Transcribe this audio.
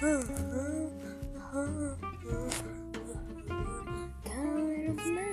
Tired of my